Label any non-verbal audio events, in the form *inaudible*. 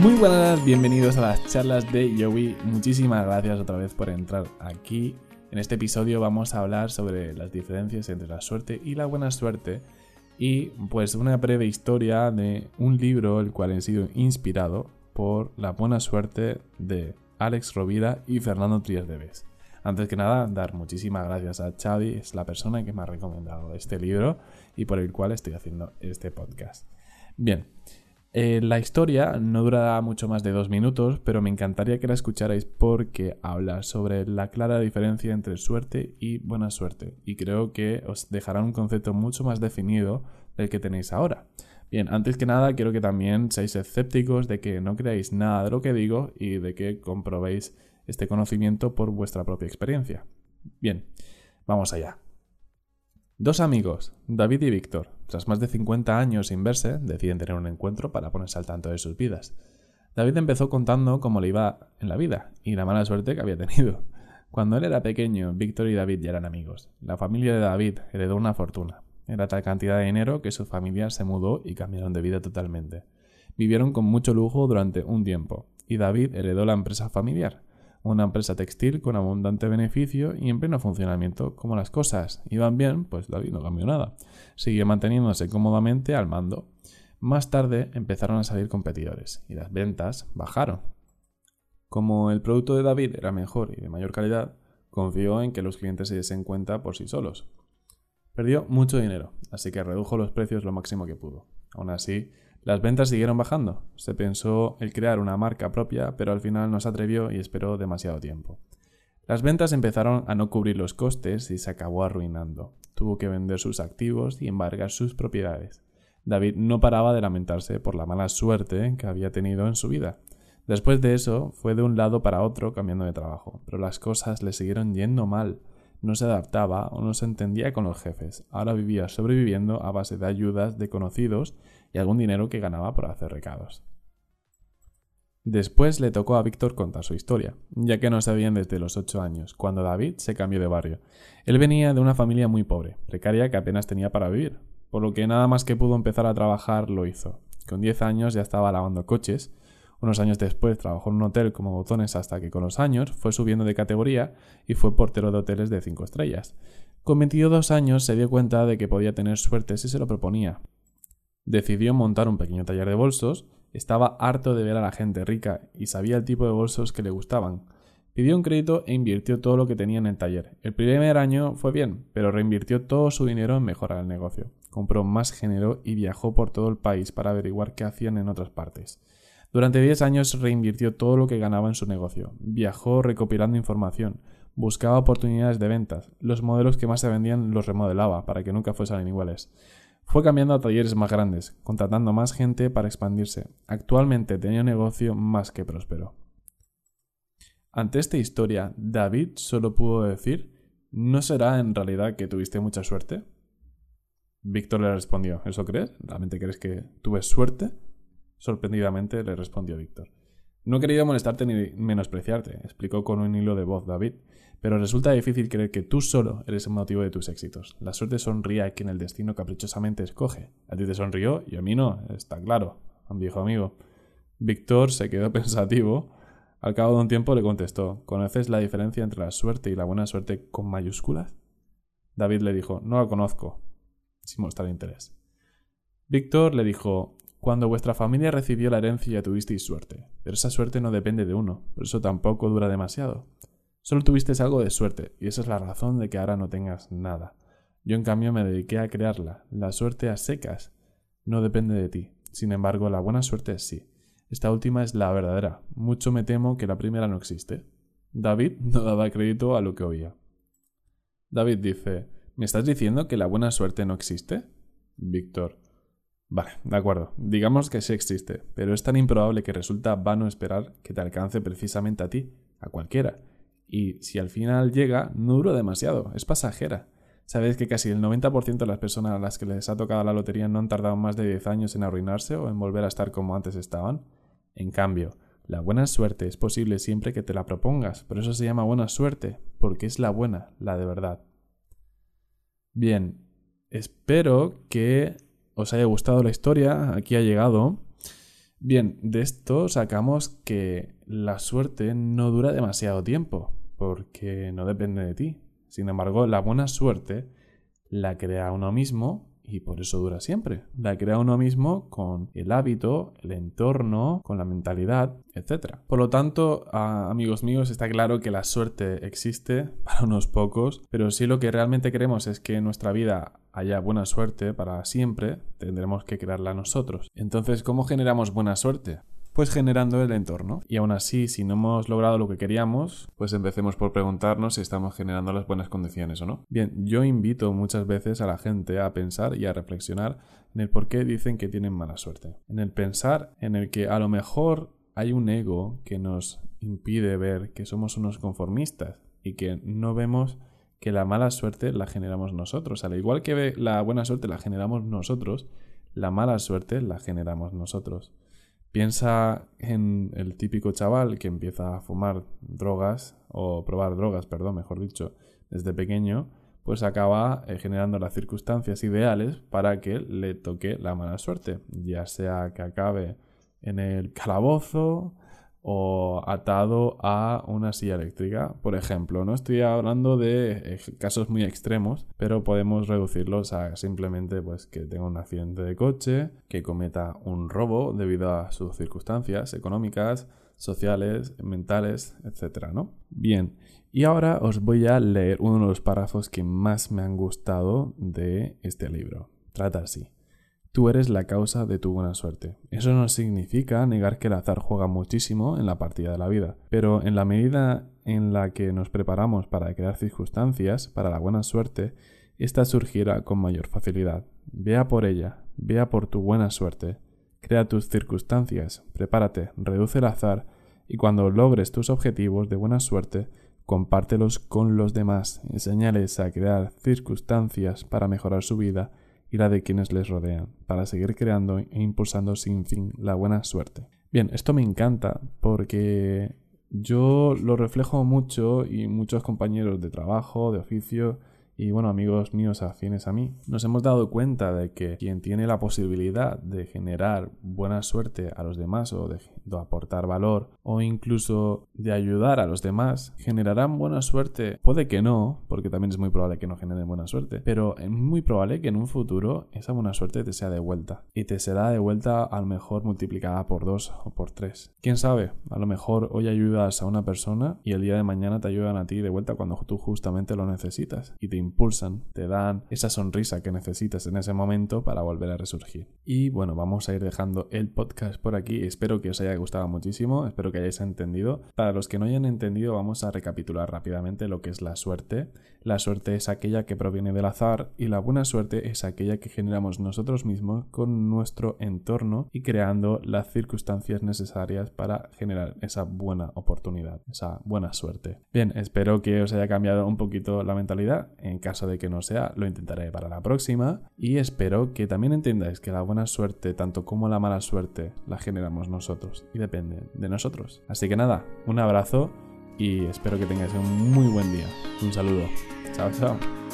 Muy buenas, bienvenidos a las charlas de Yowie. Muchísimas gracias otra vez por entrar aquí. En este episodio vamos a hablar sobre las diferencias entre la suerte y la buena suerte y pues una breve historia de un libro el cual ha sido inspirado por la buena suerte de Alex Rovira y Fernando Trias de Bes. Antes que nada, dar muchísimas gracias a Xavi, es la persona que me ha recomendado este libro y por el cual estoy haciendo este podcast. Bien, eh, la historia no durará mucho más de dos minutos, pero me encantaría que la escucharais porque habla sobre la clara diferencia entre suerte y buena suerte, y creo que os dejará un concepto mucho más definido del que tenéis ahora. Bien, antes que nada quiero que también seáis escépticos de que no creáis nada de lo que digo y de que comprobéis este conocimiento por vuestra propia experiencia. Bien, vamos allá. Dos amigos, David y Víctor, tras más de 50 años sin verse, deciden tener un encuentro para ponerse al tanto de sus vidas. David empezó contando cómo le iba en la vida y la mala suerte que había tenido. Cuando él era pequeño, Víctor y David ya eran amigos. La familia de David heredó una fortuna. Era tal cantidad de dinero que su familia se mudó y cambiaron de vida totalmente. Vivieron con mucho lujo durante un tiempo, y David heredó la empresa familiar una empresa textil con abundante beneficio y en pleno funcionamiento. Como las cosas iban bien, pues David no cambió nada. Siguió manteniéndose cómodamente al mando. Más tarde empezaron a salir competidores y las ventas bajaron. Como el producto de David era mejor y de mayor calidad, confió en que los clientes se diesen cuenta por sí solos. Perdió mucho dinero, así que redujo los precios lo máximo que pudo. Aún así, las ventas siguieron bajando. Se pensó el crear una marca propia, pero al final no se atrevió y esperó demasiado tiempo. Las ventas empezaron a no cubrir los costes y se acabó arruinando. Tuvo que vender sus activos y embargar sus propiedades. David no paraba de lamentarse por la mala suerte que había tenido en su vida. Después de eso, fue de un lado para otro cambiando de trabajo, pero las cosas le siguieron yendo mal no se adaptaba o no se entendía con los jefes. Ahora vivía sobreviviendo a base de ayudas de conocidos y algún dinero que ganaba por hacer recados. Después le tocó a Víctor contar su historia, ya que no sabían desde los ocho años, cuando David se cambió de barrio. Él venía de una familia muy pobre, precaria que apenas tenía para vivir, por lo que nada más que pudo empezar a trabajar lo hizo. Con diez años ya estaba lavando coches, unos años después trabajó en un hotel como botones hasta que con los años fue subiendo de categoría y fue portero de hoteles de 5 estrellas. Con 22 años se dio cuenta de que podía tener suerte si se lo proponía. Decidió montar un pequeño taller de bolsos, estaba harto de ver a la gente rica y sabía el tipo de bolsos que le gustaban. Pidió un crédito e invirtió todo lo que tenía en el taller. El primer año fue bien, pero reinvirtió todo su dinero en mejorar el negocio. Compró más género y viajó por todo el país para averiguar qué hacían en otras partes. Durante 10 años reinvirtió todo lo que ganaba en su negocio. Viajó recopilando información, buscaba oportunidades de ventas, los modelos que más se vendían los remodelaba para que nunca fuesen iguales. Fue cambiando a talleres más grandes, contratando más gente para expandirse. Actualmente tenía un negocio más que próspero. Ante esta historia, David solo pudo decir, ¿no será en realidad que tuviste mucha suerte? Víctor le respondió, ¿eso crees? ¿Realmente crees que tuve suerte? Sorprendidamente le respondió Víctor. No he querido molestarte ni menospreciarte, explicó con un hilo de voz David, pero resulta difícil creer que tú solo eres el motivo de tus éxitos. La suerte sonríe a quien el destino caprichosamente escoge. A ti te sonrió y a mí no, está claro, viejo amigo. Víctor se quedó *laughs* pensativo. Al cabo de un tiempo le contestó ¿Conoces la diferencia entre la suerte y la buena suerte con mayúsculas? David le dijo No la conozco, sin mostrar interés. Víctor le dijo cuando vuestra familia recibió la herencia tuvisteis suerte, pero esa suerte no depende de uno, por eso tampoco dura demasiado. Solo tuvisteis algo de suerte, y esa es la razón de que ahora no tengas nada. Yo en cambio me dediqué a crearla, la suerte a secas. No depende de ti. Sin embargo, la buena suerte sí. Esta última es la verdadera. Mucho me temo que la primera no existe. David *laughs* no daba crédito a lo que oía. David dice, ¿me estás diciendo que la buena suerte no existe? Víctor, Vale, de acuerdo. Digamos que sí existe, pero es tan improbable que resulta vano esperar que te alcance precisamente a ti, a cualquiera. Y si al final llega, no dura demasiado, es pasajera. Sabes que casi el 90% de las personas a las que les ha tocado la lotería no han tardado más de 10 años en arruinarse o en volver a estar como antes estaban. En cambio, la buena suerte es posible siempre que te la propongas, por eso se llama buena suerte, porque es la buena, la de verdad. Bien, espero que os haya gustado la historia, aquí ha llegado. Bien, de esto sacamos que la suerte no dura demasiado tiempo, porque no depende de ti. Sin embargo, la buena suerte la crea uno mismo y por eso dura siempre. La crea uno mismo con el hábito, el entorno, con la mentalidad, etc. Por lo tanto, amigos míos, está claro que la suerte existe *laughs* para unos pocos, pero si lo que realmente queremos es que en nuestra vida haya buena suerte para siempre, tendremos que crearla nosotros. Entonces, ¿cómo generamos buena suerte? Pues generando el entorno. Y aún así, si no hemos logrado lo que queríamos, pues empecemos por preguntarnos si estamos generando las buenas condiciones o no. Bien, yo invito muchas veces a la gente a pensar y a reflexionar en el por qué dicen que tienen mala suerte. En el pensar en el que a lo mejor hay un ego que nos impide ver que somos unos conformistas y que no vemos que la mala suerte la generamos nosotros. Al igual que la buena suerte la generamos nosotros, la mala suerte la generamos nosotros. Piensa en el típico chaval que empieza a fumar drogas, o probar drogas, perdón, mejor dicho, desde pequeño, pues acaba eh, generando las circunstancias ideales para que le toque la mala suerte, ya sea que acabe en el calabozo, o atado a una silla eléctrica, por ejemplo. No estoy hablando de eh, casos muy extremos, pero podemos reducirlos a simplemente pues que tenga un accidente de coche, que cometa un robo debido a sus circunstancias económicas, sociales, mentales, etcétera, ¿no? Bien, y ahora os voy a leer uno de los párrafos que más me han gustado de este libro. Trata así. Tú eres la causa de tu buena suerte. Eso no significa negar que el azar juega muchísimo en la partida de la vida, pero en la medida en la que nos preparamos para crear circunstancias para la buena suerte, ésta surgirá con mayor facilidad. Vea por ella, vea por tu buena suerte, crea tus circunstancias, prepárate, reduce el azar y cuando logres tus objetivos de buena suerte, compártelos con los demás, enseñales a crear circunstancias para mejorar su vida y la de quienes les rodean, para seguir creando e impulsando sin fin la buena suerte. Bien, esto me encanta porque yo lo reflejo mucho y muchos compañeros de trabajo, de oficio, y bueno, amigos míos afines a mí, nos hemos dado cuenta de que quien tiene la posibilidad de generar buena suerte a los demás o de, aportar valor o incluso de ayudar a los demás, generarán buena suerte. Puede que no, porque también es muy probable que no generen buena suerte, pero es muy probable que en un futuro esa buena suerte te sea de vuelta y te será de vuelta a lo mejor multiplicada por dos o por tres. ¿Quién sabe? A lo mejor hoy ayudas a una persona y el día de mañana te ayudan a ti de vuelta cuando tú justamente lo necesitas y te impulsan, te dan esa sonrisa que necesitas en ese momento para volver a resurgir. Y bueno, vamos a ir dejando el podcast por aquí. Espero que os haya gustado muchísimo, espero que hayáis entendido. Para los que no hayan entendido, vamos a recapitular rápidamente lo que es la suerte. La suerte es aquella que proviene del azar y la buena suerte es aquella que generamos nosotros mismos con nuestro entorno y creando las circunstancias necesarias para generar esa buena oportunidad, esa buena suerte. Bien, espero que os haya cambiado un poquito la mentalidad. En caso de que no sea, lo intentaré para la próxima. Y espero que también entendáis que la buena suerte, tanto como la mala suerte, la generamos nosotros y depende de nosotros. Así que nada, un abrazo y espero que tengáis un muy buen día. Un saludo. Chao, chao.